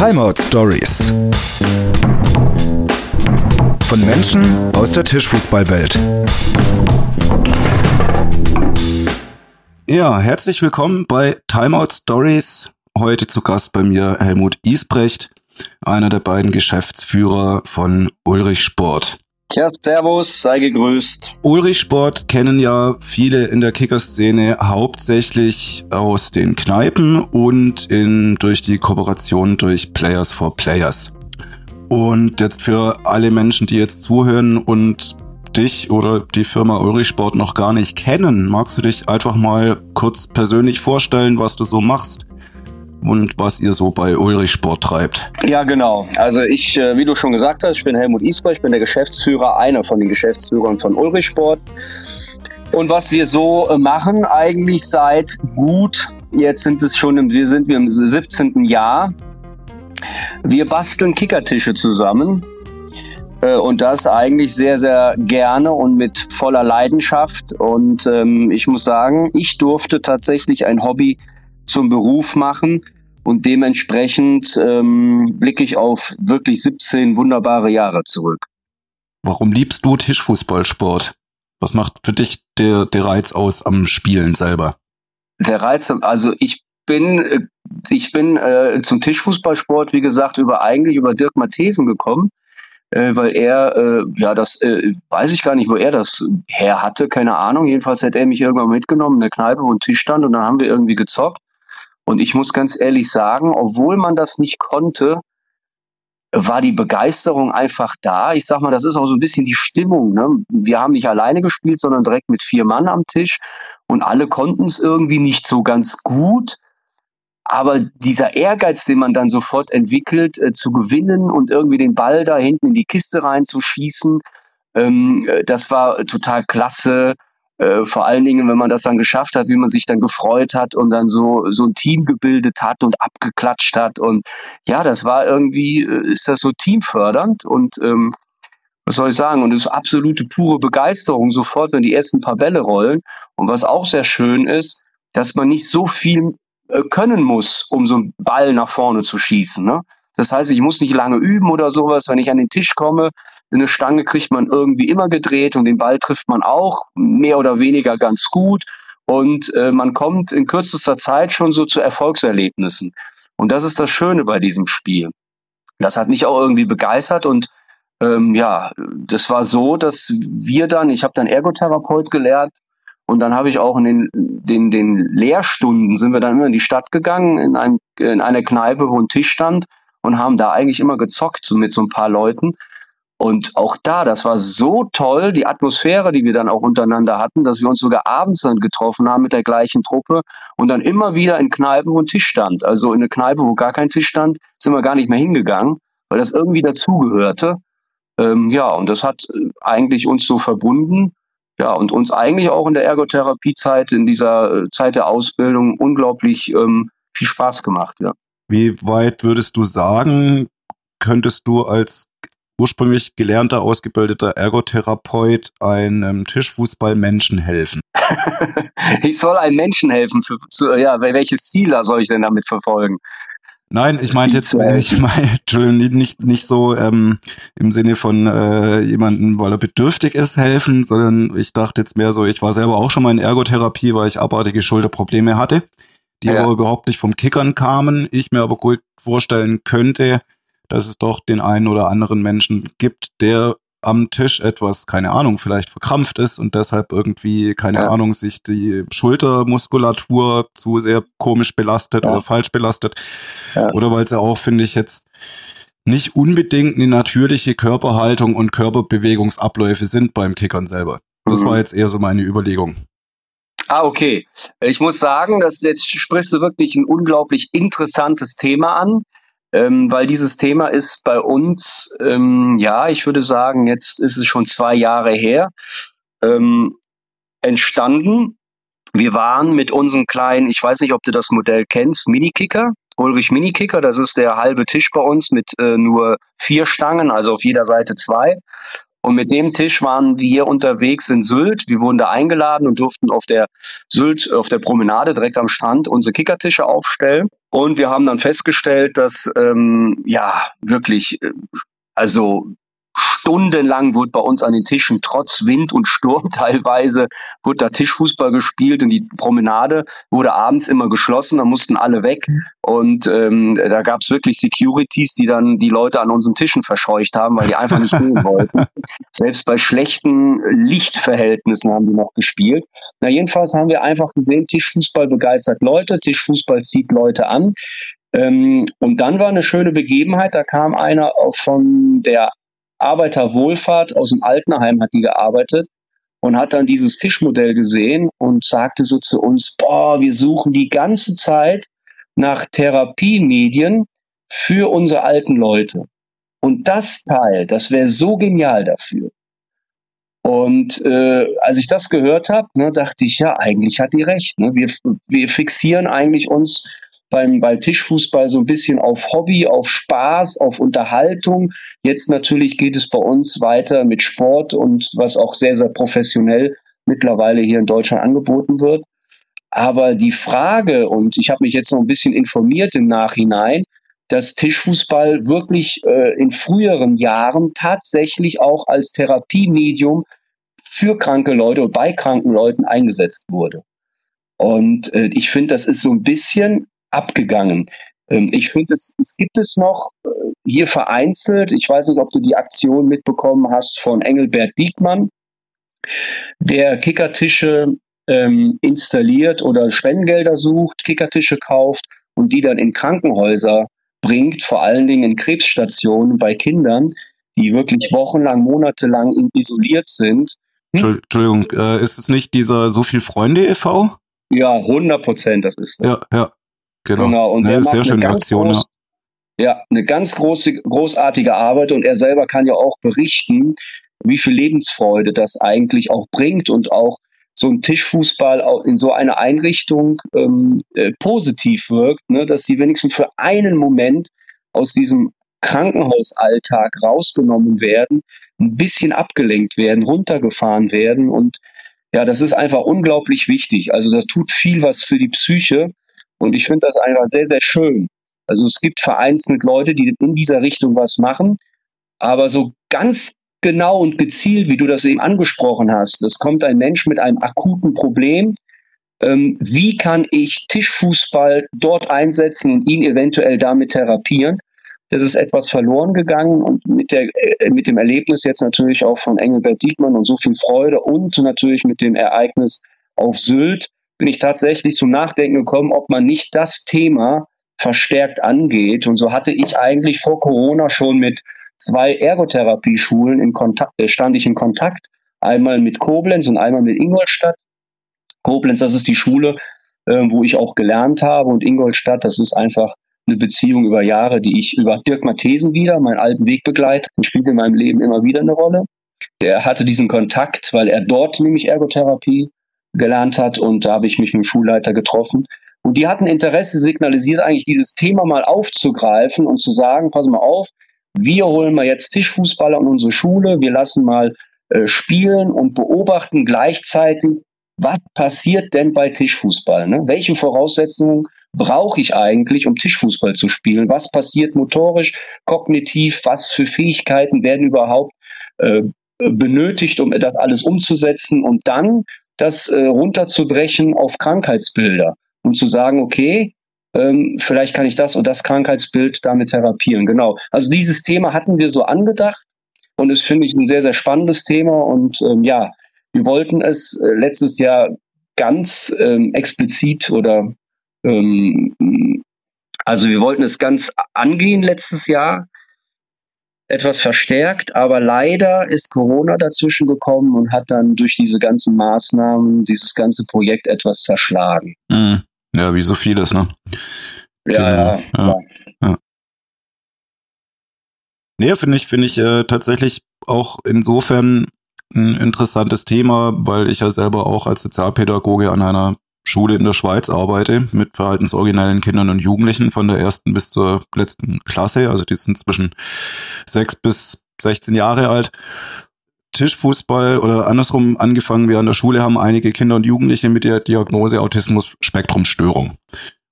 Timeout Stories. Von Menschen aus der Tischfußballwelt. Ja, herzlich willkommen bei Timeout Stories. Heute zu Gast bei mir Helmut Isbrecht, einer der beiden Geschäftsführer von Ulrich Sport. Tja, Servus, sei gegrüßt. Ulrich Sport kennen ja viele in der Kickerszene hauptsächlich aus den Kneipen und in, durch die Kooperation durch Players for Players. Und jetzt für alle Menschen, die jetzt zuhören und dich oder die Firma Ulrich Sport noch gar nicht kennen, magst du dich einfach mal kurz persönlich vorstellen, was du so machst? Und was ihr so bei Ulrich Sport treibt. Ja, genau. Also ich, äh, wie du schon gesagt hast, ich bin Helmut Isber, ich bin der Geschäftsführer, einer von den Geschäftsführern von Ulrich Sport. Und was wir so äh, machen, eigentlich seit gut, jetzt sind es schon, im, wir sind wir im 17. Jahr. Wir basteln Kickertische zusammen. Äh, und das eigentlich sehr, sehr gerne und mit voller Leidenschaft. Und ähm, ich muss sagen, ich durfte tatsächlich ein Hobby zum Beruf machen. Und dementsprechend ähm, blicke ich auf wirklich 17 wunderbare Jahre zurück. Warum liebst du Tischfußballsport? Was macht für dich der, der Reiz aus am Spielen selber? Der Reiz, also ich bin, äh, ich bin äh, zum Tischfußballsport, wie gesagt, über eigentlich über Dirk Mathesen gekommen, äh, weil er, äh, ja, das äh, weiß ich gar nicht, wo er das her hatte, keine Ahnung. Jedenfalls hat er mich irgendwann mitgenommen in der Kneipe, wo ein Tisch stand und dann haben wir irgendwie gezockt. Und ich muss ganz ehrlich sagen, obwohl man das nicht konnte, war die Begeisterung einfach da. Ich sag mal, das ist auch so ein bisschen die Stimmung. Ne? Wir haben nicht alleine gespielt, sondern direkt mit vier Mann am Tisch und alle konnten es irgendwie nicht so ganz gut. Aber dieser Ehrgeiz, den man dann sofort entwickelt, äh, zu gewinnen und irgendwie den Ball da hinten in die Kiste reinzuschießen, ähm, äh, das war total klasse. Äh, vor allen Dingen, wenn man das dann geschafft hat, wie man sich dann gefreut hat und dann so, so ein Team gebildet hat und abgeklatscht hat. Und ja, das war irgendwie, äh, ist das so teamfördernd und ähm, was soll ich sagen? Und es ist absolute pure Begeisterung sofort, wenn die ersten paar Bälle rollen. Und was auch sehr schön ist, dass man nicht so viel äh, können muss, um so einen Ball nach vorne zu schießen. Ne? Das heißt, ich muss nicht lange üben oder sowas. Wenn ich an den Tisch komme, eine Stange kriegt man irgendwie immer gedreht und den Ball trifft man auch mehr oder weniger ganz gut. Und äh, man kommt in kürzester Zeit schon so zu Erfolgserlebnissen. Und das ist das Schöne bei diesem Spiel. Das hat mich auch irgendwie begeistert und ähm, ja, das war so, dass wir dann, ich habe dann Ergotherapeut gelernt und dann habe ich auch in den, den, den Lehrstunden sind wir dann immer in die Stadt gegangen, in, ein, in eine Kneipe, wo ein Tisch stand und haben da eigentlich immer gezockt so mit so ein paar Leuten. Und auch da, das war so toll, die Atmosphäre, die wir dann auch untereinander hatten, dass wir uns sogar abends dann getroffen haben mit der gleichen Truppe und dann immer wieder in Kneipen, wo ein Tisch stand. Also in eine Kneipe, wo gar kein Tisch stand, sind wir gar nicht mehr hingegangen, weil das irgendwie dazugehörte. Ähm, ja, und das hat äh, eigentlich uns so verbunden. Ja, und uns eigentlich auch in der Ergotherapiezeit, in dieser äh, Zeit der Ausbildung unglaublich ähm, viel Spaß gemacht, ja. Wie weit würdest du sagen, könntest du als ursprünglich gelernter, ausgebildeter Ergotherapeut einem Tischfußballmenschen helfen? ich soll einem Menschen helfen. Für, zu, ja, welches Ziel soll ich denn damit verfolgen? Nein, ich meinte jetzt, ich meine, nicht, nicht so ähm, im Sinne von äh, jemanden, weil er bedürftig ist, helfen, sondern ich dachte jetzt mehr so, ich war selber auch schon mal in Ergotherapie, weil ich abartige Schulterprobleme hatte, die ja. aber überhaupt nicht vom Kickern kamen. Ich mir aber gut vorstellen könnte, dass es doch den einen oder anderen Menschen gibt, der am Tisch etwas, keine Ahnung, vielleicht verkrampft ist und deshalb irgendwie, keine ja. Ahnung, sich die Schultermuskulatur zu sehr komisch belastet ja. oder falsch belastet. Ja. Oder weil es ja auch, finde ich, jetzt nicht unbedingt eine natürliche Körperhaltung und Körperbewegungsabläufe sind beim Kickern selber. Das mhm. war jetzt eher so meine Überlegung. Ah, okay. Ich muss sagen, dass jetzt sprichst du wirklich ein unglaublich interessantes Thema an ähm, weil dieses Thema ist bei uns, ähm, ja, ich würde sagen, jetzt ist es schon zwei Jahre her, ähm, entstanden. Wir waren mit unseren kleinen, ich weiß nicht, ob du das Modell kennst, Minikicker, Ulrich Minikicker, das ist der halbe Tisch bei uns mit äh, nur vier Stangen, also auf jeder Seite zwei. Und mit dem Tisch waren wir unterwegs in Sylt. Wir wurden da eingeladen und durften auf der Sylt, auf der Promenade direkt am Strand unsere Kickertische aufstellen. Und wir haben dann festgestellt, dass ähm, ja wirklich, äh, also Stundenlang wurde bei uns an den Tischen trotz Wind und Sturm teilweise wurde da Tischfußball gespielt und die Promenade wurde abends immer geschlossen, da mussten alle weg und ähm, da gab es wirklich Securities, die dann die Leute an unseren Tischen verscheucht haben, weil die einfach nicht gehen wollten. Selbst bei schlechten Lichtverhältnissen haben die noch gespielt. Na jedenfalls haben wir einfach gesehen, Tischfußball begeistert Leute, Tischfußball zieht Leute an. Ähm, und dann war eine schöne Begebenheit, da kam einer von der Arbeiterwohlfahrt aus dem Altenheim hat die gearbeitet und hat dann dieses Tischmodell gesehen und sagte so zu uns, boah, wir suchen die ganze Zeit nach Therapiemedien für unsere alten Leute. Und das Teil, das wäre so genial dafür. Und äh, als ich das gehört habe, ne, dachte ich, ja, eigentlich hat die recht. Ne? Wir, wir fixieren eigentlich uns beim, beim Tischfußball so ein bisschen auf Hobby, auf Spaß, auf Unterhaltung. Jetzt natürlich geht es bei uns weiter mit Sport und was auch sehr, sehr professionell mittlerweile hier in Deutschland angeboten wird. Aber die Frage, und ich habe mich jetzt noch ein bisschen informiert im Nachhinein, dass Tischfußball wirklich äh, in früheren Jahren tatsächlich auch als Therapiemedium für kranke Leute oder bei kranken Leuten eingesetzt wurde. Und äh, ich finde, das ist so ein bisschen abgegangen. Ähm, ich finde, es, es gibt es noch äh, hier vereinzelt. Ich weiß nicht, ob du die Aktion mitbekommen hast von Engelbert Diekmann, der Kickertische ähm, installiert oder Spendengelder sucht, Kickertische kauft und die dann in Krankenhäuser bringt, vor allen Dingen in Krebsstationen bei Kindern, die wirklich wochenlang, monatelang isoliert sind. Hm? Entschuldigung, äh, ist es nicht dieser So viel Freunde e.V.? Ja, 100 Prozent, das ist das. Ja, ja. Genau. genau. Und ja, der sehr schöne Aktion. Groß, ja. eine ganz große, großartige Arbeit und er selber kann ja auch berichten, wie viel Lebensfreude das eigentlich auch bringt und auch so ein Tischfußball auch in so einer Einrichtung ähm, äh, positiv wirkt, ne, dass sie wenigstens für einen Moment aus diesem Krankenhausalltag rausgenommen werden, ein bisschen abgelenkt werden, runtergefahren werden und ja, das ist einfach unglaublich wichtig. Also das tut viel was für die Psyche und ich finde das einfach sehr, sehr schön. Also es gibt vereinzelt Leute, die in dieser Richtung was machen, aber so ganz genau und gezielt, wie du das eben angesprochen hast, es kommt ein Mensch mit einem akuten Problem. Ähm, wie kann ich Tischfußball dort einsetzen und ihn eventuell damit therapieren? Das ist etwas verloren gegangen und mit, der, äh, mit dem Erlebnis jetzt natürlich auch von Engelbert Diekmann und so viel Freude und natürlich mit dem Ereignis auf Sylt bin ich tatsächlich zum Nachdenken gekommen, ob man nicht das Thema verstärkt angeht. Und so hatte ich eigentlich vor Corona schon mit zwei Ergotherapieschulen in Kontakt, äh, stand ich in Kontakt. Einmal mit Koblenz und einmal mit Ingolstadt. Koblenz, das ist die Schule, äh, wo ich auch gelernt habe. Und Ingolstadt, das ist einfach eine Beziehung über Jahre, die ich über Dirk Mathesen wieder, meinen alten Wegbegleiter, spielt in meinem Leben immer wieder eine Rolle. Der hatte diesen Kontakt, weil er dort nämlich Ergotherapie gelernt hat und da habe ich mich mit dem Schulleiter getroffen. Und die hatten Interesse signalisiert, eigentlich dieses Thema mal aufzugreifen und zu sagen, pass mal auf, wir holen mal jetzt Tischfußballer an unsere Schule, wir lassen mal äh, spielen und beobachten gleichzeitig, was passiert denn bei Tischfußball? Ne? Welche Voraussetzungen brauche ich eigentlich, um Tischfußball zu spielen? Was passiert motorisch, kognitiv? Was für Fähigkeiten werden überhaupt äh, benötigt, um das alles umzusetzen? Und dann das äh, runterzubrechen auf Krankheitsbilder und zu sagen, okay, ähm, vielleicht kann ich das und das Krankheitsbild damit therapieren. Genau. Also dieses Thema hatten wir so angedacht und es finde ich ein sehr, sehr spannendes Thema und ähm, ja, wir wollten es äh, letztes Jahr ganz ähm, explizit oder ähm, also wir wollten es ganz angehen letztes Jahr etwas verstärkt, aber leider ist Corona dazwischen gekommen und hat dann durch diese ganzen Maßnahmen dieses ganze Projekt etwas zerschlagen. Mhm. Ja, wie so vieles, ne? Ja, genau. ja. ja. ja. Nee, finde ich, finde ich äh, tatsächlich auch insofern ein interessantes Thema, weil ich ja selber auch als Sozialpädagoge an einer Schule in der Schweiz arbeite mit verhaltensoriginellen Kindern und Jugendlichen von der ersten bis zur letzten Klasse. Also die sind zwischen sechs bis 16 Jahre alt. Tischfußball oder andersrum angefangen, wir an der Schule haben einige Kinder und Jugendliche mit der Diagnose Autismus-Spektrumstörung.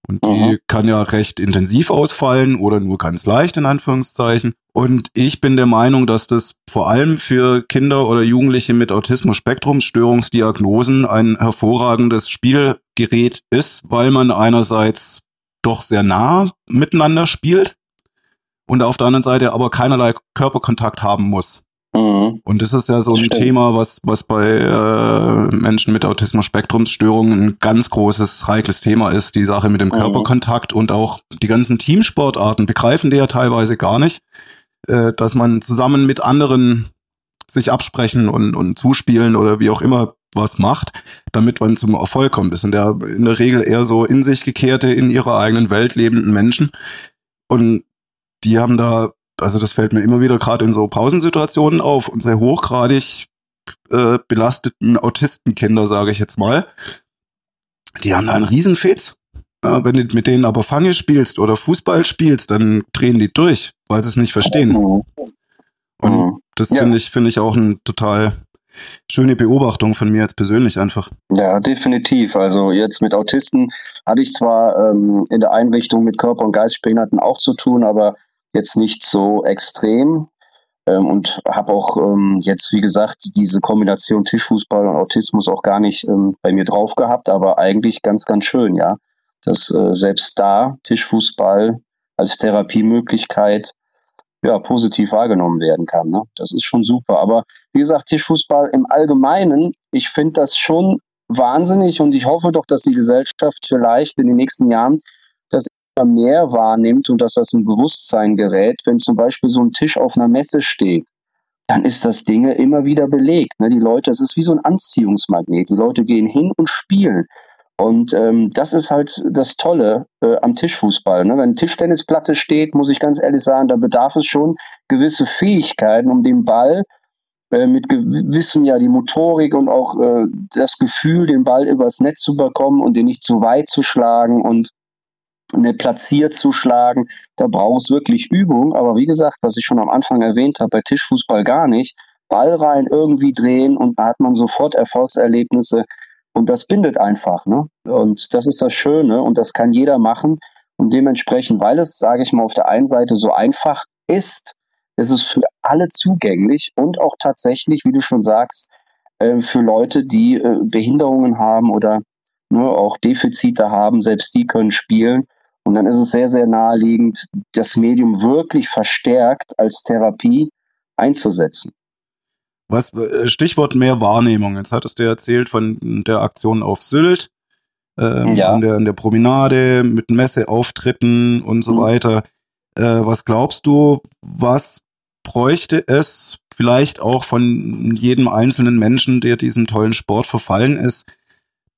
Und die mhm. kann ja recht intensiv ausfallen oder nur ganz leicht in Anführungszeichen. Und ich bin der Meinung, dass das vor allem für Kinder oder Jugendliche mit Autismus-Spektrumstörungsdiagnosen ein hervorragendes Spielgerät ist, weil man einerseits doch sehr nah miteinander spielt und auf der anderen Seite aber keinerlei Körperkontakt haben muss. Mhm. Und das ist ja so ein Stimmt. Thema, was, was bei äh, Menschen mit Autismus-Spektrumsstörungen ein ganz großes, heikles Thema ist, die Sache mit dem mhm. Körperkontakt und auch die ganzen Teamsportarten begreifen die ja teilweise gar nicht, äh, dass man zusammen mit anderen sich absprechen und, und zuspielen oder wie auch immer was macht, damit man zum Erfolg kommt. Das sind ja in der Regel eher so in sich gekehrte, in ihrer eigenen Welt lebenden Menschen. Und die haben da also das fällt mir immer wieder gerade in so Pausensituationen auf, unsere hochgradig äh, belasteten Autistenkinder, sage ich jetzt mal, die haben da einen Riesenfetz. Ja, wenn du mit denen aber Fange spielst oder Fußball spielst, dann drehen die durch, weil sie es nicht verstehen. Mhm. Und mhm. das ja. finde ich, finde ich auch eine total schöne Beobachtung von mir jetzt persönlich einfach. Ja, definitiv. Also jetzt mit Autisten hatte ich zwar ähm, in der Einrichtung mit Körper- und Geistbehinderten auch zu tun, aber jetzt nicht so extrem ähm, und habe auch ähm, jetzt, wie gesagt, diese Kombination Tischfußball und Autismus auch gar nicht ähm, bei mir drauf gehabt, aber eigentlich ganz, ganz schön, ja, dass äh, selbst da Tischfußball als Therapiemöglichkeit ja, positiv wahrgenommen werden kann. Ne? Das ist schon super. Aber wie gesagt, Tischfußball im Allgemeinen, ich finde das schon wahnsinnig und ich hoffe doch, dass die Gesellschaft vielleicht in den nächsten Jahren mehr wahrnimmt und dass das ein Bewusstsein gerät, wenn zum Beispiel so ein Tisch auf einer Messe steht, dann ist das Ding immer wieder belegt. Ne? Die Leute, es ist wie so ein Anziehungsmagnet. Die Leute gehen hin und spielen. Und ähm, das ist halt das Tolle äh, am Tischfußball. Ne? Wenn eine Tischtennisplatte steht, muss ich ganz ehrlich sagen, da bedarf es schon gewisse Fähigkeiten, um den Ball äh, mit gewissen ja die Motorik und auch äh, das Gefühl, den Ball übers Netz zu bekommen und den nicht zu weit zu schlagen und platziert zu schlagen. Da braucht es wirklich Übung. Aber wie gesagt, was ich schon am Anfang erwähnt habe, bei Tischfußball gar nicht. Ball rein irgendwie drehen und da hat man sofort Erfolgserlebnisse. Und das bindet einfach. Ne? Und das ist das Schöne und das kann jeder machen. Und dementsprechend, weil es, sage ich mal, auf der einen Seite so einfach ist, ist es für alle zugänglich und auch tatsächlich, wie du schon sagst, äh, für Leute, die äh, Behinderungen haben oder ne, auch Defizite haben, selbst die können spielen. Und dann ist es sehr, sehr naheliegend, das Medium wirklich verstärkt als Therapie einzusetzen. Was äh, Stichwort mehr Wahrnehmung. Jetzt hattest du erzählt von der Aktion auf Sylt, äh, ja. an, der, an der Promenade mit Messeauftritten und so mhm. weiter. Äh, was glaubst du, was bräuchte es vielleicht auch von jedem einzelnen Menschen, der diesem tollen Sport verfallen ist,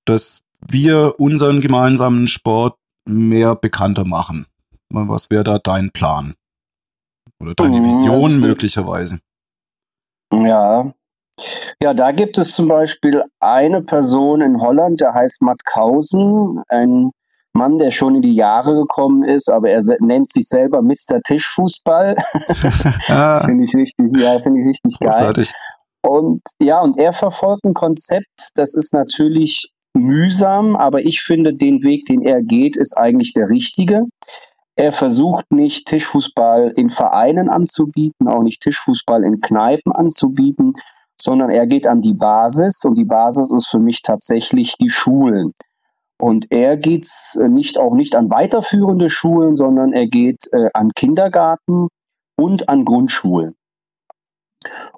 dass wir unseren gemeinsamen Sport mehr bekannter machen? Was wäre da dein Plan? Oder deine hm, Vision möglicherweise? Ja. Ja, da gibt es zum Beispiel eine Person in Holland, der heißt Matt Kausen, ein Mann, der schon in die Jahre gekommen ist, aber er nennt sich selber Mr. Tischfußball. das finde ich richtig, ja, finde ich richtig geil. Und ja, und er verfolgt ein Konzept, das ist natürlich mühsam, aber ich finde, den Weg, den er geht, ist eigentlich der richtige. Er versucht nicht Tischfußball in Vereinen anzubieten, auch nicht Tischfußball in Kneipen anzubieten, sondern er geht an die Basis und die Basis ist für mich tatsächlich die Schulen. Und er geht nicht auch nicht an weiterführende Schulen, sondern er geht äh, an Kindergarten und an Grundschulen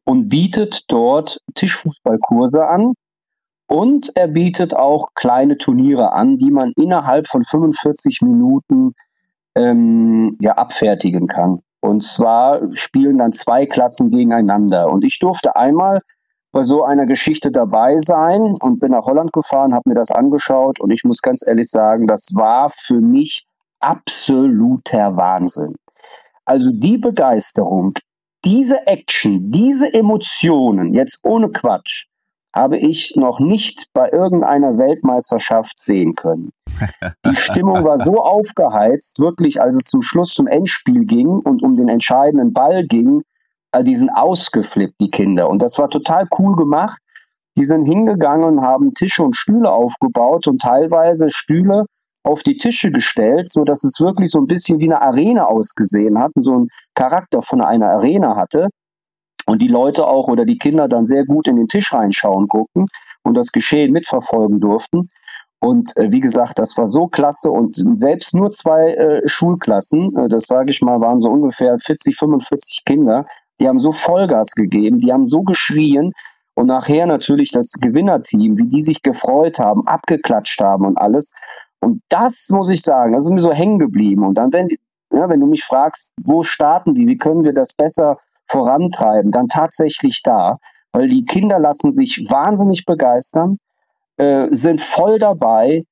und bietet dort Tischfußballkurse an, und er bietet auch kleine Turniere an, die man innerhalb von 45 Minuten ähm, ja, abfertigen kann. Und zwar spielen dann zwei Klassen gegeneinander. Und ich durfte einmal bei so einer Geschichte dabei sein und bin nach Holland gefahren, habe mir das angeschaut und ich muss ganz ehrlich sagen, das war für mich absoluter Wahnsinn. Also die Begeisterung, diese Action, diese Emotionen, jetzt ohne Quatsch, habe ich noch nicht bei irgendeiner Weltmeisterschaft sehen können. Die Stimmung war so aufgeheizt, wirklich, als es zum Schluss zum Endspiel ging und um den entscheidenden Ball ging, also die sind ausgeflippt, die Kinder. Und das war total cool gemacht. Die sind hingegangen und haben Tische und Stühle aufgebaut und teilweise Stühle auf die Tische gestellt, so dass es wirklich so ein bisschen wie eine Arena ausgesehen hat, so einen Charakter von einer Arena hatte. Und die Leute auch oder die Kinder dann sehr gut in den Tisch reinschauen guckten und das Geschehen mitverfolgen durften. Und äh, wie gesagt, das war so klasse und selbst nur zwei äh, Schulklassen, äh, das sage ich mal, waren so ungefähr 40, 45 Kinder, die haben so Vollgas gegeben, die haben so geschrien und nachher natürlich das Gewinnerteam, wie die sich gefreut haben, abgeklatscht haben und alles. Und das muss ich sagen, das ist mir so hängen geblieben. Und dann, wenn, ja, wenn du mich fragst, wo starten die, wie können wir das besser vorantreiben, dann tatsächlich da, weil die Kinder lassen sich wahnsinnig begeistern, äh, sind voll dabei.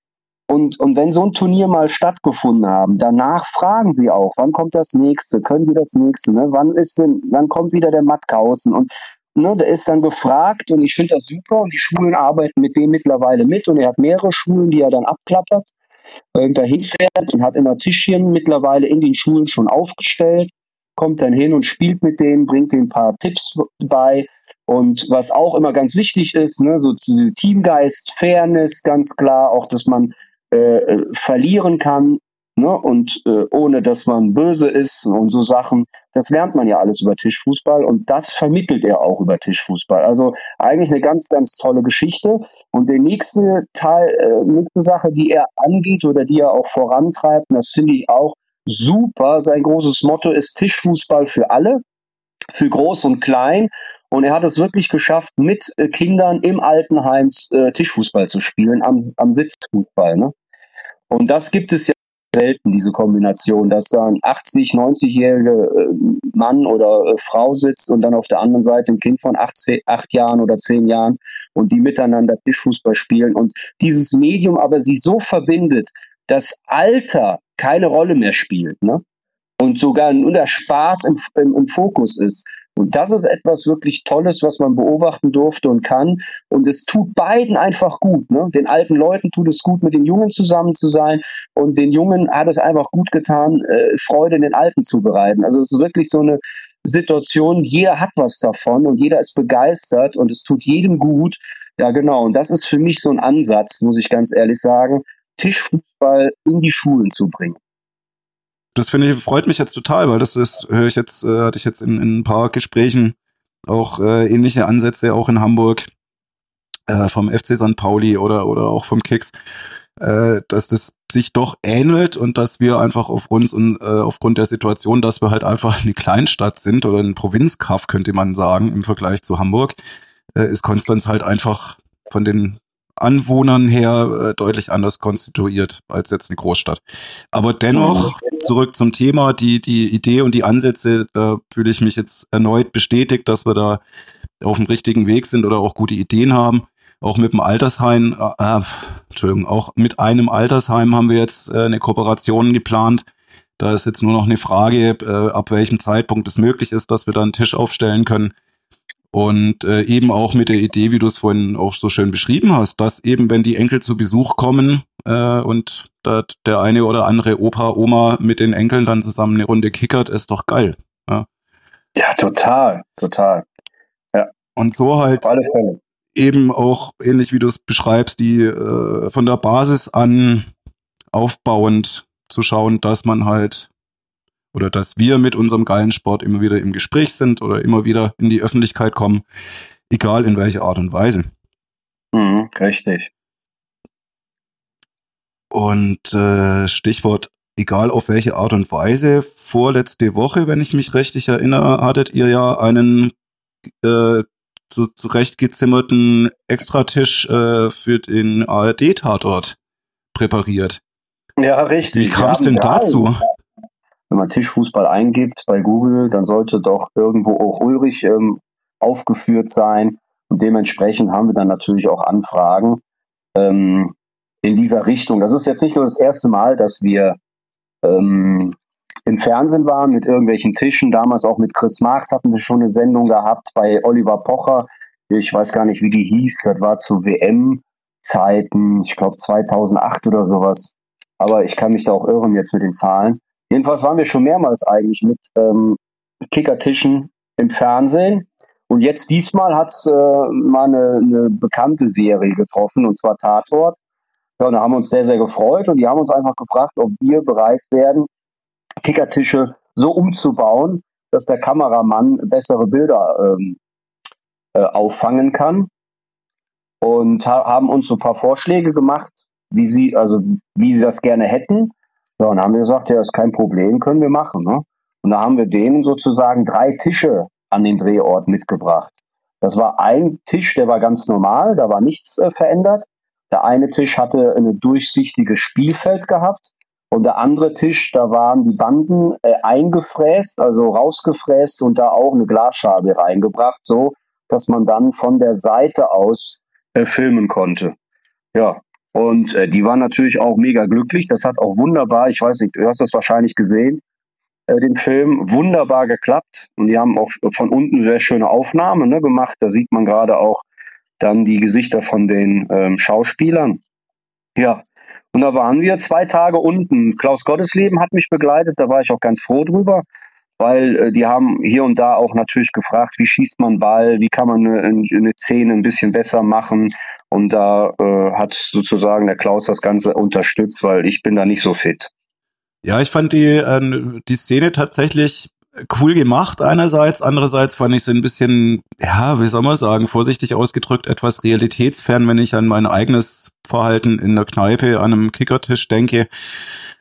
Und, und wenn so ein Turnier mal stattgefunden haben, danach fragen sie auch, wann kommt das nächste, können wir das nächste, ne? wann ist denn, wann kommt wieder der Mattkausen und ne, der ist dann gefragt und ich finde das super und die Schulen arbeiten mit dem mittlerweile mit und er hat mehrere Schulen, die er dann abklappert dahin fährt und hat immer Tischchen mittlerweile in den Schulen schon aufgestellt, kommt dann hin und spielt mit denen, bringt denen ein paar Tipps bei. Und was auch immer ganz wichtig ist, ne, so Teamgeist, Fairness, ganz klar, auch dass man äh verlieren kann, Ne? Und äh, ohne dass man böse ist und so Sachen, das lernt man ja alles über Tischfußball und das vermittelt er auch über Tischfußball. Also eigentlich eine ganz, ganz tolle Geschichte. Und der nächste Teil, äh, nächste Sache, die er angeht oder die er auch vorantreibt, und das finde ich auch super. Sein großes Motto ist Tischfußball für alle, für groß und klein. Und er hat es wirklich geschafft, mit äh, Kindern im Altenheim äh, Tischfußball zu spielen, am, am Sitzfußball. Ne? Und das gibt es ja selten, diese Kombination, dass da ein 80, 90-jähriger äh, Mann oder Frau sitzt und dann auf der anderen Seite ein Kind von acht, acht Jahren oder zehn Jahren und die miteinander Tischfußball spielen und dieses Medium aber sie so verbindet, dass Alter keine Rolle mehr spielt, ne? Und sogar nur der Spaß im, im, im Fokus ist. Und das ist etwas wirklich Tolles, was man beobachten durfte und kann. Und es tut beiden einfach gut. Ne? Den alten Leuten tut es gut, mit den Jungen zusammen zu sein. Und den Jungen hat es einfach gut getan, äh, Freude in den Alten zu bereiten. Also es ist wirklich so eine Situation, jeder hat was davon und jeder ist begeistert und es tut jedem gut. Ja, genau. Und das ist für mich so ein Ansatz, muss ich ganz ehrlich sagen, Tischfußball in die Schulen zu bringen das finde ich, freut mich jetzt total, weil das ist, höre ich jetzt, äh, hatte ich jetzt in, in ein paar Gesprächen auch äh, ähnliche Ansätze, auch in Hamburg, äh, vom FC St. Pauli oder, oder auch vom Kicks, äh, dass das sich doch ähnelt und dass wir einfach auf uns und äh, aufgrund der Situation, dass wir halt einfach eine Kleinstadt sind oder ein Provinzkaff, könnte man sagen, im Vergleich zu Hamburg, äh, ist Konstanz halt einfach von den Anwohnern her äh, deutlich anders konstituiert als jetzt eine Großstadt. Aber dennoch, zurück zum Thema, die, die Idee und die Ansätze, da fühle ich mich jetzt erneut bestätigt, dass wir da auf dem richtigen Weg sind oder auch gute Ideen haben. Auch mit dem Altersheim, äh, äh Entschuldigung, auch mit einem Altersheim haben wir jetzt äh, eine Kooperation geplant. Da ist jetzt nur noch eine Frage, äh, ab welchem Zeitpunkt es möglich ist, dass wir da einen Tisch aufstellen können und äh, eben auch mit der Idee, wie du es vorhin auch so schön beschrieben hast, dass eben, wenn die Enkel zu Besuch kommen äh, und da der eine oder andere Opa, Oma mit den Enkeln dann zusammen eine Runde kickert, ist doch geil. Ja, ja total, total. Ja. Und so halt eben auch, ähnlich wie du es beschreibst, die äh, von der Basis an aufbauend zu schauen, dass man halt oder dass wir mit unserem geilen Sport immer wieder im Gespräch sind oder immer wieder in die Öffentlichkeit kommen, egal in welcher Art und Weise. Mhm, richtig. Und äh, Stichwort, egal auf welche Art und Weise, vorletzte Woche, wenn ich mich richtig erinnere, hattet ihr ja einen äh, zu, zurechtgezimmerten Extratisch äh, für den ARD-Tatort präpariert. Ja, richtig. Wie kam es denn dazu? Wenn man Tischfußball eingibt bei Google, dann sollte doch irgendwo auch Ulrich ähm, aufgeführt sein. Und dementsprechend haben wir dann natürlich auch Anfragen ähm, in dieser Richtung. Das ist jetzt nicht nur das erste Mal, dass wir ähm, im Fernsehen waren mit irgendwelchen Tischen. Damals auch mit Chris Marx hatten wir schon eine Sendung gehabt bei Oliver Pocher. Ich weiß gar nicht, wie die hieß. Das war zu WM-Zeiten, ich glaube 2008 oder sowas. Aber ich kann mich da auch irren jetzt mit den Zahlen. Jedenfalls waren wir schon mehrmals eigentlich mit ähm, Kickertischen im Fernsehen. Und jetzt diesmal hat es äh, mal eine, eine, bekannte Serie getroffen, und zwar Tatort. Ja, und da haben wir uns sehr, sehr gefreut und die haben uns einfach gefragt, ob wir bereit werden, Kickertische so umzubauen, dass der Kameramann bessere Bilder ähm, äh, auffangen kann. Und ha haben uns so ein paar Vorschläge gemacht, wie sie, also wie sie das gerne hätten. Ja, und haben wir gesagt, ja, ist kein Problem, können wir machen. Ne? Und da haben wir denen sozusagen drei Tische an den Drehort mitgebracht. Das war ein Tisch, der war ganz normal, da war nichts äh, verändert. Der eine Tisch hatte ein durchsichtiges Spielfeld gehabt und der andere Tisch, da waren die Banden äh, eingefräst, also rausgefräst und da auch eine Glasscheibe reingebracht, so dass man dann von der Seite aus äh, filmen konnte. Ja, und äh, die waren natürlich auch mega glücklich. Das hat auch wunderbar, ich weiß nicht, du hast das wahrscheinlich gesehen, äh, den Film, wunderbar geklappt. Und die haben auch von unten sehr schöne Aufnahmen ne, gemacht. Da sieht man gerade auch dann die Gesichter von den ähm, Schauspielern. Ja, und da waren wir zwei Tage unten. Klaus Gottesleben hat mich begleitet, da war ich auch ganz froh drüber weil äh, die haben hier und da auch natürlich gefragt, wie schießt man Ball, wie kann man eine, eine Szene ein bisschen besser machen. Und da äh, hat sozusagen der Klaus das Ganze unterstützt, weil ich bin da nicht so fit. Ja, ich fand die, äh, die Szene tatsächlich cool gemacht einerseits, andererseits fand ich sie ein bisschen, ja, wie soll man sagen, vorsichtig ausgedrückt, etwas realitätsfern, wenn ich an mein eigenes Verhalten in der Kneipe an einem Kickertisch denke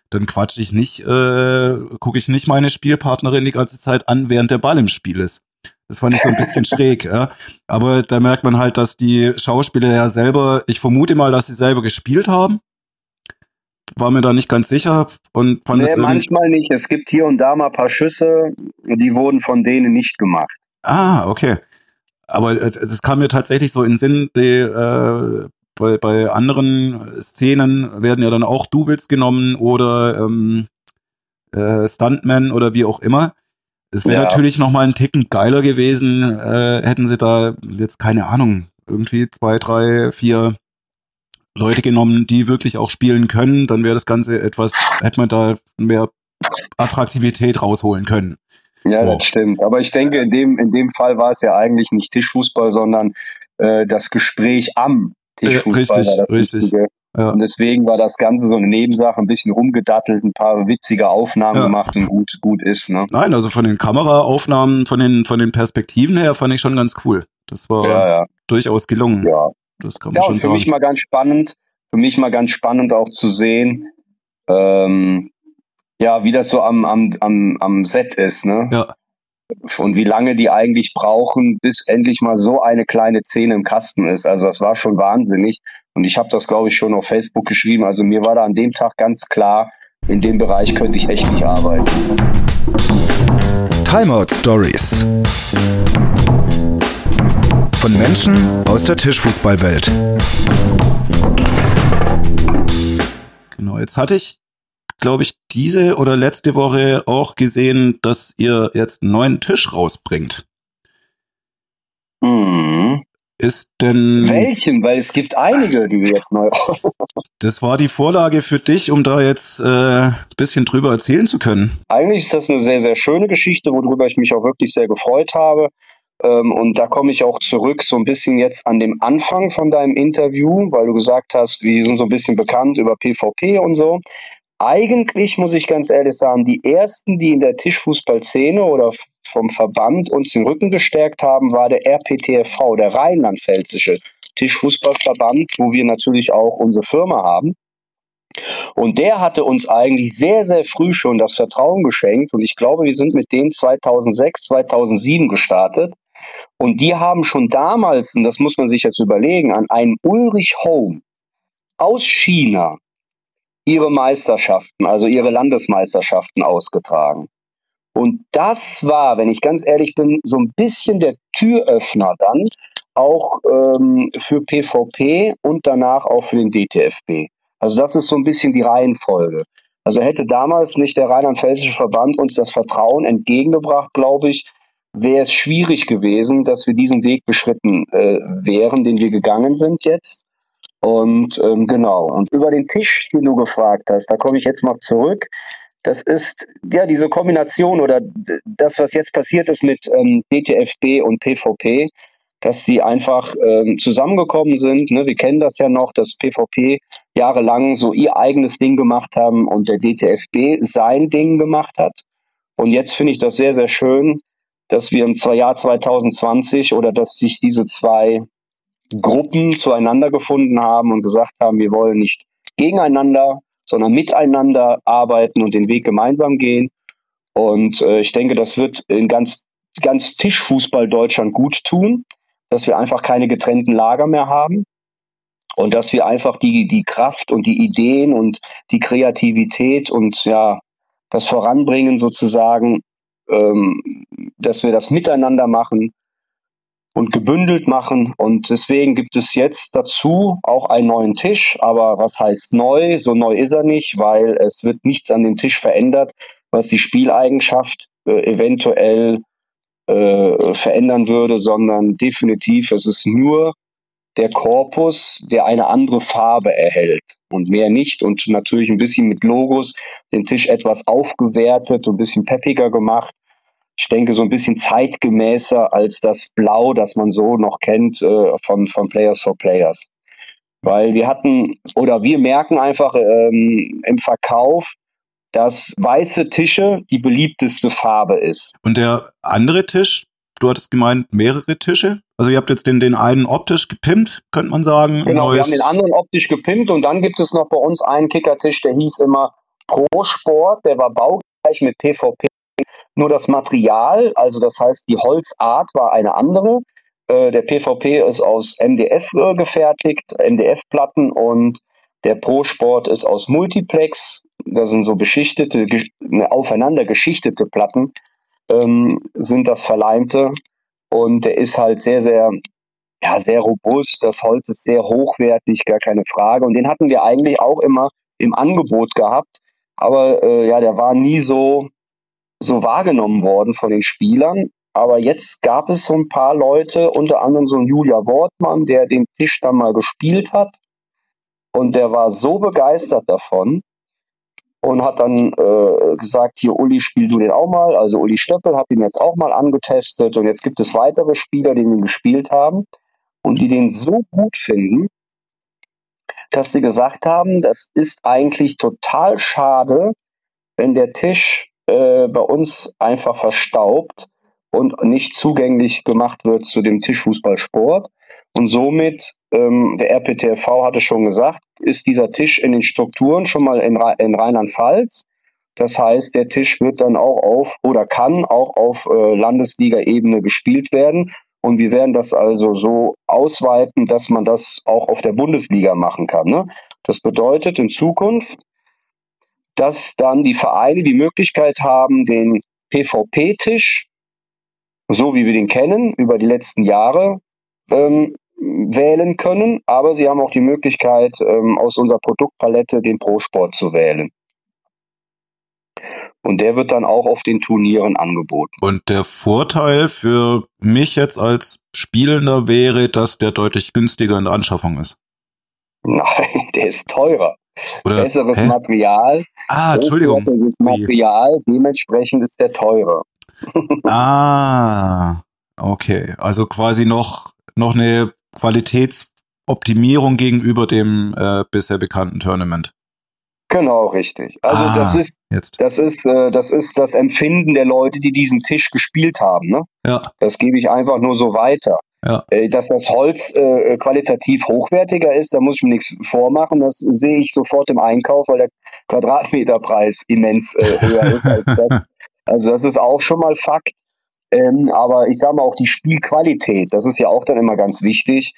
dann quatsch ich nicht, äh, gucke ich nicht meine Spielpartnerin die ganze Zeit an, während der Ball im Spiel ist. Das fand ich so ein bisschen schräg, ja. Aber da merkt man halt, dass die Schauspieler ja selber, ich vermute mal, dass sie selber gespielt haben. War mir da nicht ganz sicher und fand nee, es manchmal nicht. Es gibt hier und da mal ein paar Schüsse, die wurden von denen nicht gemacht. Ah, okay. Aber es kam mir tatsächlich so in den Sinn, die äh, bei, bei anderen Szenen werden ja dann auch Doubles genommen oder ähm, äh, Stuntmen oder wie auch immer. Es wäre ja. natürlich noch mal ein Ticken geiler gewesen, äh, hätten sie da jetzt keine Ahnung irgendwie zwei, drei, vier Leute genommen, die wirklich auch spielen können, dann wäre das Ganze etwas, hätte man da mehr Attraktivität rausholen können. Ja, so. das stimmt. Aber ich denke, in dem, in dem Fall war es ja eigentlich nicht Tischfußball, sondern äh, das Gespräch am Tischfußball. Ja, richtig, richtig. Ja. Und deswegen war das Ganze so eine Nebensache, ein bisschen rumgedattelt, ein paar witzige Aufnahmen ja. gemacht und gut, gut ist. Ne? Nein, also von den Kameraaufnahmen, von den, von den Perspektiven her fand ich schon ganz cool. Das war ja, durchaus gelungen. Ja. Das kann man schon für sagen. Für mich mal ganz spannend, für mich mal ganz spannend auch zu sehen, ähm, ja, wie das so am, am, am, am Set ist, ne? Ja und wie lange die eigentlich brauchen, bis endlich mal so eine kleine Szene im Kasten ist. Also das war schon wahnsinnig. Und ich habe das, glaube ich, schon auf Facebook geschrieben. Also mir war da an dem Tag ganz klar, in dem Bereich könnte ich echt nicht arbeiten. Timeout Stories. Von Menschen aus der Tischfußballwelt. Genau, jetzt hatte ich glaube ich, diese oder letzte Woche auch gesehen, dass ihr jetzt einen neuen Tisch rausbringt. Mhm. Ist denn. Welchen? Weil es gibt einige, die wir jetzt neu. das war die Vorlage für dich, um da jetzt äh, bisschen drüber erzählen zu können. Eigentlich ist das eine sehr, sehr schöne Geschichte, worüber ich mich auch wirklich sehr gefreut habe. Ähm, und da komme ich auch zurück so ein bisschen jetzt an dem Anfang von deinem Interview, weil du gesagt hast, wir sind so ein bisschen bekannt über PvP und so eigentlich, muss ich ganz ehrlich sagen, die ersten, die in der Tischfußballszene oder vom Verband uns den Rücken gestärkt haben, war der RPTFV, der Rheinland-Pfälzische Tischfußballverband, wo wir natürlich auch unsere Firma haben. Und der hatte uns eigentlich sehr, sehr früh schon das Vertrauen geschenkt. Und ich glaube, wir sind mit denen 2006, 2007 gestartet. Und die haben schon damals, und das muss man sich jetzt überlegen, an einem Ulrich Home aus China ihre Meisterschaften, also ihre Landesmeisterschaften ausgetragen. Und das war, wenn ich ganz ehrlich bin, so ein bisschen der Türöffner dann auch ähm, für PvP und danach auch für den DTFB. Also das ist so ein bisschen die Reihenfolge. Also hätte damals nicht der Rheinland-Pfälzische Verband uns das Vertrauen entgegengebracht, glaube ich, wäre es schwierig gewesen, dass wir diesen Weg beschritten äh, wären, den wir gegangen sind jetzt. Und ähm, genau, und über den Tisch, den du gefragt hast, da komme ich jetzt mal zurück. das ist ja diese Kombination oder das, was jetzt passiert ist mit ähm, DTFB und PvP, dass die einfach ähm, zusammengekommen sind. Ne? Wir kennen das ja noch, dass PvP jahrelang so ihr eigenes Ding gemacht haben und der DTFB sein Ding gemacht hat. Und jetzt finde ich das sehr, sehr schön, dass wir im Jahr 2020 oder dass sich diese zwei Gruppen zueinander gefunden haben und gesagt haben, wir wollen nicht gegeneinander, sondern miteinander arbeiten und den Weg gemeinsam gehen. Und äh, ich denke, das wird in ganz, ganz Tischfußball Deutschland gut tun, dass wir einfach keine getrennten Lager mehr haben und dass wir einfach die, die Kraft und die Ideen und die Kreativität und ja, das Voranbringen sozusagen, ähm, dass wir das miteinander machen und gebündelt machen. Und deswegen gibt es jetzt dazu auch einen neuen Tisch. Aber was heißt neu? So neu ist er nicht, weil es wird nichts an dem Tisch verändert, was die Spieleigenschaft äh, eventuell äh, verändern würde, sondern definitiv, es ist nur der Korpus, der eine andere Farbe erhält und mehr nicht. Und natürlich ein bisschen mit Logos den Tisch etwas aufgewertet, ein bisschen peppiger gemacht ich denke, so ein bisschen zeitgemäßer als das Blau, das man so noch kennt äh, von, von Players for Players. Weil wir hatten, oder wir merken einfach ähm, im Verkauf, dass weiße Tische die beliebteste Farbe ist. Und der andere Tisch, du hattest gemeint, mehrere Tische? Also ihr habt jetzt den, den einen optisch gepimpt, könnte man sagen. Genau, wir haben den anderen optisch gepimpt und dann gibt es noch bei uns einen Kickertisch, der hieß immer Pro Sport, der war baugleich mit PvP nur das Material, also das heißt die Holzart war eine andere. Äh, der PVP ist aus MDF äh, gefertigt, MDF-Platten und der Pro-Sport ist aus Multiplex. Das sind so beschichtete, ne, aufeinander geschichtete Platten, ähm, sind das verleimte. Und der ist halt sehr, sehr, ja, sehr robust. Das Holz ist sehr hochwertig, gar keine Frage. Und den hatten wir eigentlich auch immer im Angebot gehabt. Aber äh, ja, der war nie so, so wahrgenommen worden von den Spielern. Aber jetzt gab es so ein paar Leute, unter anderem so ein Julia Wortmann, der den Tisch dann mal gespielt hat. Und der war so begeistert davon und hat dann äh, gesagt, hier Uli, spiel du den auch mal. Also Uli Stöppel hat ihn jetzt auch mal angetestet und jetzt gibt es weitere Spieler, die ihn gespielt haben und die den so gut finden, dass sie gesagt haben, das ist eigentlich total schade, wenn der Tisch äh, bei uns einfach verstaubt und nicht zugänglich gemacht wird zu dem Tischfußballsport. Und somit, ähm, der RPTV hatte schon gesagt, ist dieser Tisch in den Strukturen schon mal in, in Rheinland-Pfalz. Das heißt, der Tisch wird dann auch auf oder kann auch auf äh, Landesliga-Ebene gespielt werden. Und wir werden das also so ausweiten, dass man das auch auf der Bundesliga machen kann. Ne? Das bedeutet in Zukunft, dass dann die Vereine die Möglichkeit haben, den PvP-Tisch, so wie wir den kennen, über die letzten Jahre ähm, wählen können. Aber sie haben auch die Möglichkeit, ähm, aus unserer Produktpalette den Pro-Sport zu wählen. Und der wird dann auch auf den Turnieren angeboten. Und der Vorteil für mich jetzt als Spielender wäre, dass der deutlich günstiger in der Anschaffung ist. Nein, der ist teurer. Oder, Besseres hä? Material, Ah, Entschuldigung. Material, dementsprechend ist der teure. ah, okay. Also quasi noch, noch eine Qualitätsoptimierung gegenüber dem äh, bisher bekannten Tournament. Genau, richtig. Also ah, das ist jetzt. das ist äh, das ist das Empfinden der Leute, die diesen Tisch gespielt haben. Ne? Ja. Das gebe ich einfach nur so weiter. Ja. Äh, dass das Holz äh, qualitativ hochwertiger ist, da muss ich mir nichts vormachen. Das sehe ich sofort im Einkauf, weil der Quadratmeterpreis immens äh, höher ist als das. Also das ist auch schon mal Fakt. Ähm, aber ich sage mal auch die Spielqualität, das ist ja auch dann immer ganz wichtig,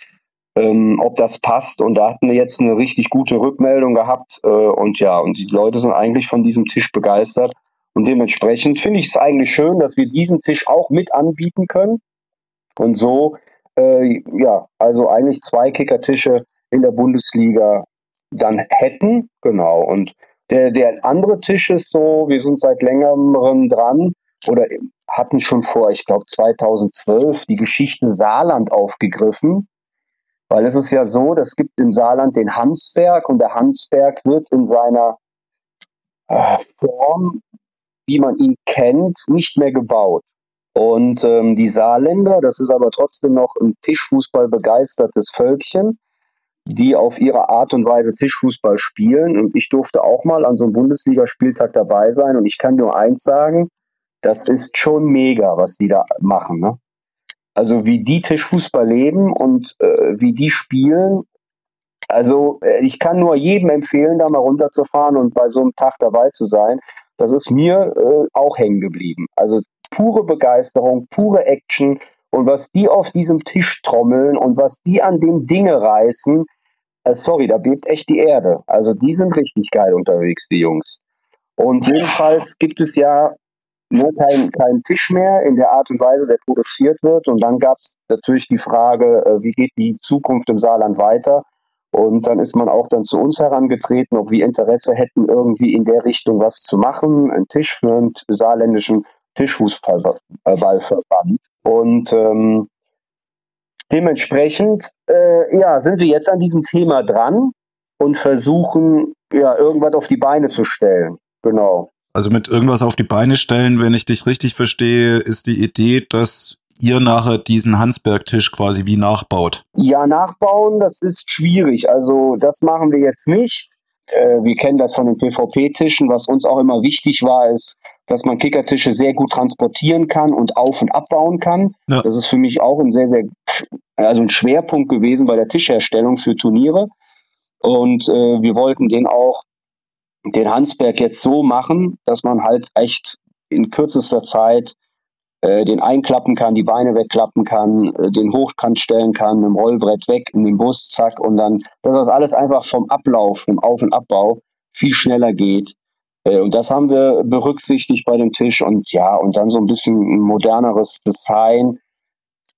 ähm, ob das passt. Und da hatten wir jetzt eine richtig gute Rückmeldung gehabt. Äh, und ja, und die Leute sind eigentlich von diesem Tisch begeistert. Und dementsprechend finde ich es eigentlich schön, dass wir diesen Tisch auch mit anbieten können. Und so äh, ja, also eigentlich zwei Kickertische in der Bundesliga dann hätten. Genau. Und der, der andere Tisch ist so, wir sind seit längerem dran oder hatten schon vor, ich glaube 2012, die Geschichte Saarland aufgegriffen. Weil es ist ja so, das gibt im Saarland den Hansberg und der Hansberg wird in seiner äh, Form, wie man ihn kennt, nicht mehr gebaut. Und ähm, die Saarländer, das ist aber trotzdem noch ein Tischfußball begeistertes Völkchen, die auf ihre Art und Weise Tischfußball spielen. Und ich durfte auch mal an so einem Bundesligaspieltag dabei sein. Und ich kann nur eins sagen, das ist schon mega, was die da machen. Ne? Also wie die Tischfußball leben und äh, wie die spielen. Also äh, ich kann nur jedem empfehlen, da mal runterzufahren und bei so einem Tag dabei zu sein. Das ist mir äh, auch hängen geblieben. Also pure Begeisterung, pure Action. Und was die auf diesem Tisch trommeln und was die an dem Dinge reißen, äh, sorry, da bebt echt die Erde. Also die sind richtig geil unterwegs, die Jungs. Und jedenfalls gibt es ja nur kein, kein Tisch mehr in der Art und Weise, der produziert wird. Und dann gab es natürlich die Frage, äh, wie geht die Zukunft im Saarland weiter? Und dann ist man auch dann zu uns herangetreten, ob wir Interesse hätten, irgendwie in der Richtung was zu machen, einen Tisch für einen saarländischen Tischfußballverband. Und ähm, dementsprechend äh, ja, sind wir jetzt an diesem Thema dran und versuchen, ja, irgendwas auf die Beine zu stellen. Genau. Also mit irgendwas auf die Beine stellen, wenn ich dich richtig verstehe, ist die Idee, dass ihr nachher diesen Hansberg-Tisch quasi wie nachbaut. Ja, nachbauen, das ist schwierig. Also das machen wir jetzt nicht. Äh, wir kennen das von den PvP-Tischen. Was uns auch immer wichtig war, ist, dass man Kickertische sehr gut transportieren kann und auf- und abbauen kann. Ja. Das ist für mich auch ein sehr, sehr, also ein Schwerpunkt gewesen bei der Tischherstellung für Turniere. Und äh, wir wollten den auch, den Hansberg jetzt so machen, dass man halt echt in kürzester Zeit äh, den einklappen kann, die Beine wegklappen kann, äh, den Hochkant stellen kann, dem Rollbrett weg, in den Bus, zack, und dann, dass das alles einfach vom Ablauf, vom Auf- und Abbau viel schneller geht. Äh, und das haben wir berücksichtigt bei dem Tisch und ja, und dann so ein bisschen ein moderneres Design,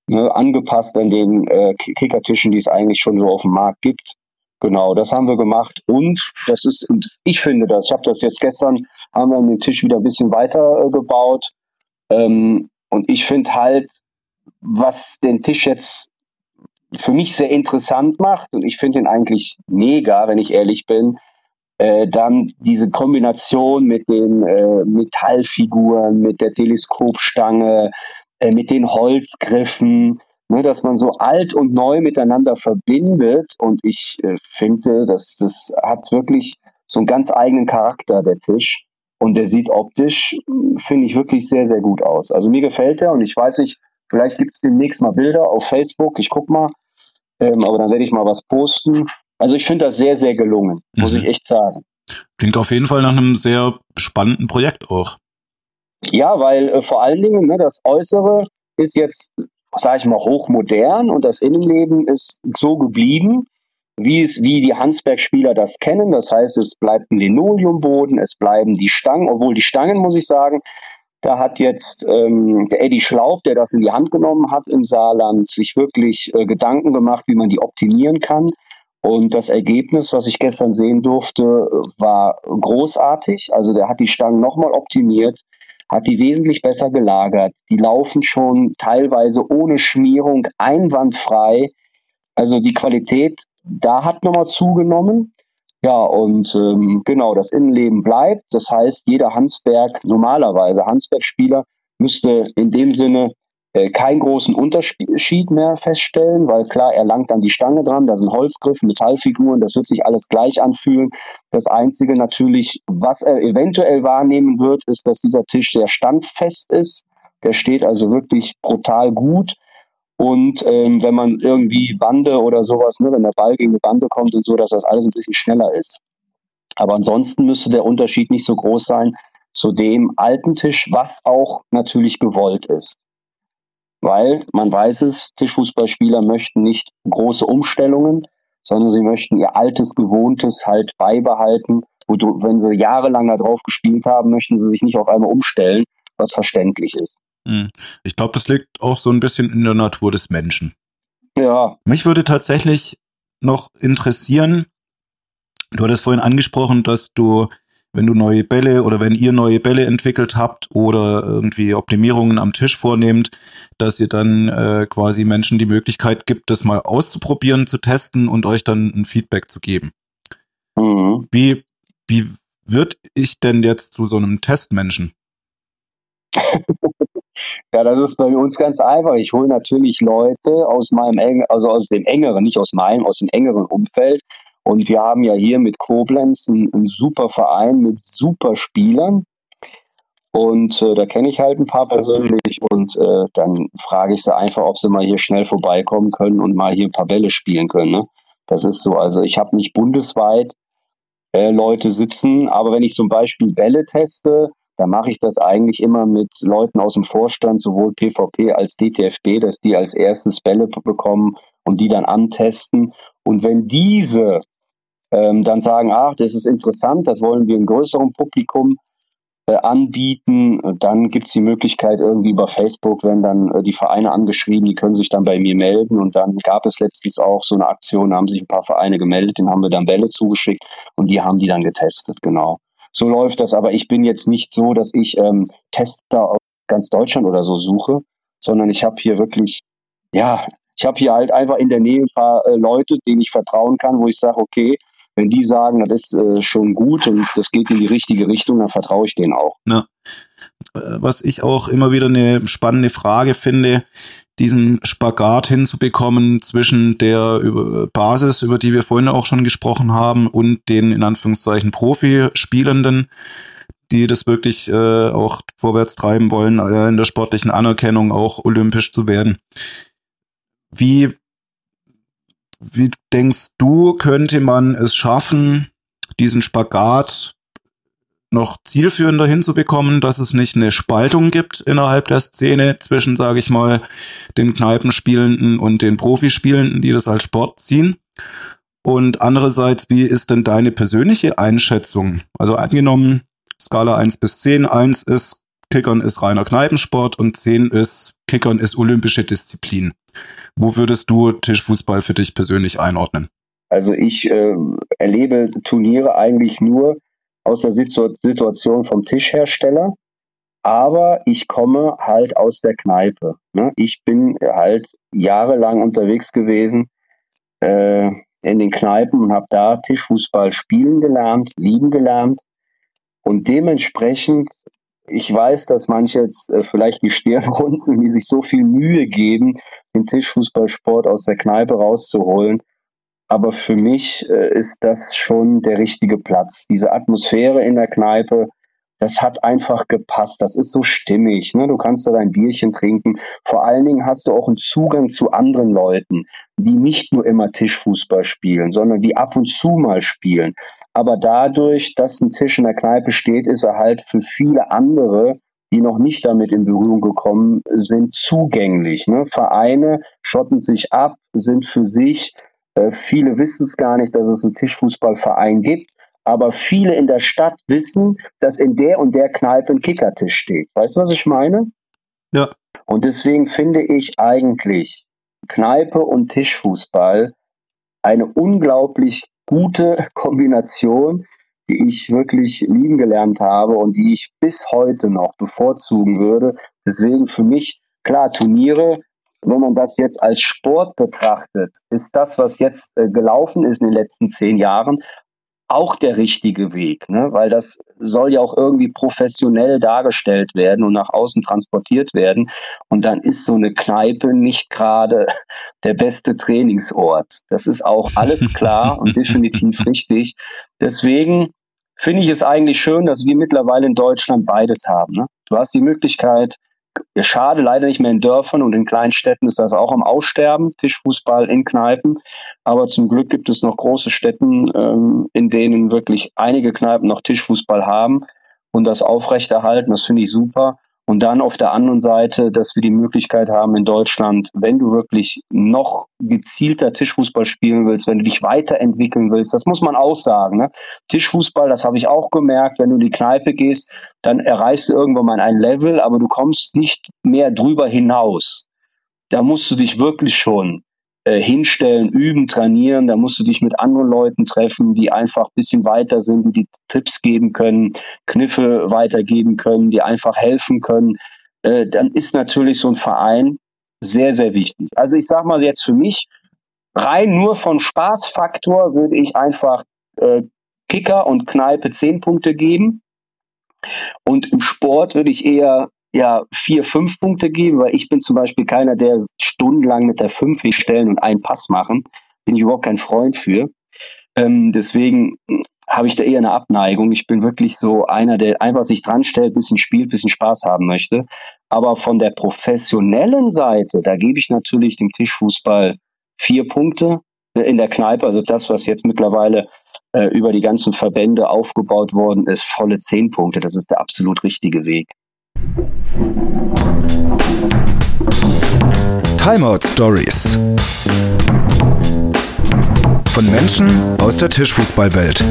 ne, angepasst an den äh, Kickertischen, die es eigentlich schon so auf dem Markt gibt. Genau, das haben wir gemacht und das ist, und ich finde das, ich habe das jetzt gestern, haben wir den Tisch wieder ein bisschen weiter äh, gebaut. Ähm, und ich finde halt, was den Tisch jetzt für mich sehr interessant macht, und ich finde ihn eigentlich mega, wenn ich ehrlich bin, äh, dann diese Kombination mit den äh, Metallfiguren, mit der Teleskopstange, äh, mit den Holzgriffen, ne, dass man so alt und neu miteinander verbindet. Und ich äh, finde, dass das hat wirklich so einen ganz eigenen Charakter, der Tisch. Und der sieht optisch, finde ich, wirklich sehr, sehr gut aus. Also mir gefällt er und ich weiß nicht, vielleicht gibt es demnächst mal Bilder auf Facebook. Ich gucke mal. Ähm, aber dann werde ich mal was posten. Also ich finde das sehr, sehr gelungen, muss mhm. ich echt sagen. Klingt auf jeden Fall nach einem sehr spannenden Projekt auch. Ja, weil äh, vor allen Dingen ne, das Äußere ist jetzt, sage ich mal, hochmodern und das Innenleben ist so geblieben, wie es, wie die Hansberg-Spieler das kennen. Das heißt, es bleibt ein Linoleumboden, es bleiben die Stangen, obwohl die Stangen, muss ich sagen, da hat jetzt ähm, der Eddie Schlaub, der das in die Hand genommen hat im Saarland, sich wirklich äh, Gedanken gemacht, wie man die optimieren kann. Und das Ergebnis, was ich gestern sehen durfte, war großartig. Also der hat die Stangen nochmal optimiert, hat die wesentlich besser gelagert. Die laufen schon teilweise ohne Schmierung einwandfrei. Also die Qualität da hat nochmal zugenommen. Ja, und ähm, genau, das Innenleben bleibt. Das heißt, jeder Hansberg, normalerweise Hansberg-Spieler, müsste in dem Sinne äh, keinen großen Unterschied mehr feststellen, weil klar, er langt an die Stange dran, da sind Holzgriffe, Metallfiguren, das wird sich alles gleich anfühlen. Das Einzige natürlich, was er eventuell wahrnehmen wird, ist, dass dieser Tisch sehr standfest ist. Der steht also wirklich brutal gut. Und ähm, wenn man irgendwie Bande oder sowas, ne, wenn der Ball gegen die Bande kommt und so, dass das alles ein bisschen schneller ist. Aber ansonsten müsste der Unterschied nicht so groß sein zu dem alten Tisch, was auch natürlich gewollt ist. Weil man weiß es, Tischfußballspieler möchten nicht große Umstellungen, sondern sie möchten ihr altes, gewohntes halt beibehalten. Und wenn sie jahrelang da drauf gespielt haben, möchten sie sich nicht auf einmal umstellen, was verständlich ist. Hm. Ich glaube, das liegt auch so ein bisschen in der Natur des Menschen. Ja. Mich würde tatsächlich noch interessieren, du hattest vorhin angesprochen, dass du, wenn du neue Bälle oder wenn ihr neue Bälle entwickelt habt oder irgendwie Optimierungen am Tisch vornehmt, dass ihr dann äh, quasi Menschen die Möglichkeit gibt, das mal auszuprobieren, zu testen und euch dann ein Feedback zu geben. Mhm. Wie, wie wird ich denn jetzt zu so einem Testmenschen? ja, das ist bei uns ganz einfach. Ich hole natürlich Leute aus meinem also aus dem engeren, nicht aus meinem, aus dem engeren Umfeld. Und wir haben ja hier mit Koblenz einen, einen super Verein mit super Spielern. Und äh, da kenne ich halt ein paar persönlich und äh, dann frage ich sie einfach, ob sie mal hier schnell vorbeikommen können und mal hier ein paar Bälle spielen können. Ne? Das ist so. Also ich habe nicht bundesweit äh, Leute sitzen, aber wenn ich zum Beispiel Bälle teste, dann mache ich das eigentlich immer mit Leuten aus dem Vorstand, sowohl PvP als DTFB, dass die als erstes Bälle bekommen und die dann antesten. Und wenn diese ähm, dann sagen, ach, das ist interessant, das wollen wir im größeren Publikum äh, anbieten, dann gibt es die Möglichkeit irgendwie über Facebook, wenn dann äh, die Vereine angeschrieben, die können sich dann bei mir melden und dann gab es letztens auch so eine Aktion, da haben sich ein paar Vereine gemeldet, denen haben wir dann Bälle zugeschickt und die haben die dann getestet, genau. So läuft das, aber ich bin jetzt nicht so, dass ich ähm, Tester aus ganz Deutschland oder so suche, sondern ich habe hier wirklich, ja, ich habe hier halt einfach in der Nähe ein paar äh, Leute, denen ich vertrauen kann, wo ich sage, okay, wenn die sagen, das ist äh, schon gut und das geht in die richtige Richtung, dann vertraue ich denen auch. Ja. Äh, was ich auch immer wieder eine spannende Frage finde, diesen Spagat hinzubekommen zwischen der Basis, über die wir vorhin auch schon gesprochen haben, und den in Anführungszeichen Profispielenden, die das wirklich äh, auch vorwärts treiben wollen, äh, in der sportlichen Anerkennung auch olympisch zu werden. Wie wie denkst du, könnte man es schaffen, diesen Spagat noch zielführender hinzubekommen, dass es nicht eine Spaltung gibt innerhalb der Szene zwischen, sage ich mal, den Kneipenspielenden und den Profispielenden, die das als Sport ziehen? Und andererseits, wie ist denn deine persönliche Einschätzung? Also angenommen, Skala 1 bis 10, 1 ist Kickern ist reiner Kneipensport und 10 ist Kickern ist olympische Disziplin. Wo würdest du Tischfußball für dich persönlich einordnen? Also ich äh, erlebe Turniere eigentlich nur aus der Situ Situation vom Tischhersteller, aber ich komme halt aus der Kneipe. Ne? Ich bin halt jahrelang unterwegs gewesen äh, in den Kneipen und habe da Tischfußball spielen gelernt, lieben gelernt. Und dementsprechend ich weiß, dass manche jetzt äh, vielleicht die Stirn runzeln, die sich so viel Mühe geben, den Tischfußballsport aus der Kneipe rauszuholen. Aber für mich äh, ist das schon der richtige Platz. Diese Atmosphäre in der Kneipe, das hat einfach gepasst. Das ist so stimmig. Ne? Du kannst da dein Bierchen trinken. Vor allen Dingen hast du auch einen Zugang zu anderen Leuten, die nicht nur immer Tischfußball spielen, sondern die ab und zu mal spielen. Aber dadurch, dass ein Tisch in der Kneipe steht, ist er halt für viele andere, die noch nicht damit in Berührung gekommen sind, zugänglich. Ne? Vereine schotten sich ab, sind für sich. Äh, viele wissen es gar nicht, dass es einen Tischfußballverein gibt. Aber viele in der Stadt wissen, dass in der und der Kneipe ein Kickertisch steht. Weißt du, was ich meine? Ja. Und deswegen finde ich eigentlich Kneipe und Tischfußball eine unglaublich gute Kombination, die ich wirklich lieben gelernt habe und die ich bis heute noch bevorzugen würde. Deswegen für mich, klar, Turniere, wenn man das jetzt als Sport betrachtet, ist das, was jetzt äh, gelaufen ist in den letzten zehn Jahren, auch der richtige Weg, ne? weil das soll ja auch irgendwie professionell dargestellt werden und nach außen transportiert werden. Und dann ist so eine Kneipe nicht gerade der beste Trainingsort. Das ist auch alles klar und definitiv richtig. Deswegen finde ich es eigentlich schön, dass wir mittlerweile in Deutschland beides haben. Ne? Du hast die Möglichkeit, Schade, leider nicht mehr in Dörfern und in kleinen Städten ist das auch am Aussterben, Tischfußball in Kneipen. Aber zum Glück gibt es noch große Städten, ähm, in denen wirklich einige Kneipen noch Tischfußball haben und das aufrechterhalten. Das finde ich super. Und dann auf der anderen Seite, dass wir die Möglichkeit haben in Deutschland, wenn du wirklich noch gezielter Tischfußball spielen willst, wenn du dich weiterentwickeln willst, das muss man auch sagen. Ne? Tischfußball, das habe ich auch gemerkt, wenn du in die Kneipe gehst, dann erreichst du irgendwann mal ein Level, aber du kommst nicht mehr drüber hinaus. Da musst du dich wirklich schon äh, hinstellen, üben, trainieren. Da musst du dich mit anderen Leuten treffen, die einfach ein bisschen weiter sind, die die Tipps geben können, Kniffe weitergeben können, die einfach helfen können. Äh, dann ist natürlich so ein Verein sehr, sehr wichtig. Also ich sage mal jetzt für mich, rein nur von Spaßfaktor würde ich einfach äh, Kicker und Kneipe zehn Punkte geben. Und im Sport würde ich eher ja vier, fünf Punkte geben, weil ich bin zum Beispiel keiner, der stundenlang mit der fünf stellen und einen Pass machen. Bin ich überhaupt kein Freund für. Ähm, deswegen habe ich da eher eine Abneigung. Ich bin wirklich so einer, der einfach sich dran stellt, bisschen spielt, bisschen Spaß haben möchte. Aber von der professionellen Seite, da gebe ich natürlich dem Tischfußball vier Punkte in der Kneipe. Also das, was jetzt mittlerweile äh, über die ganzen Verbände aufgebaut worden ist, volle zehn Punkte. Das ist der absolut richtige Weg. Timeout Stories. Von Menschen aus der Tischfußballwelt.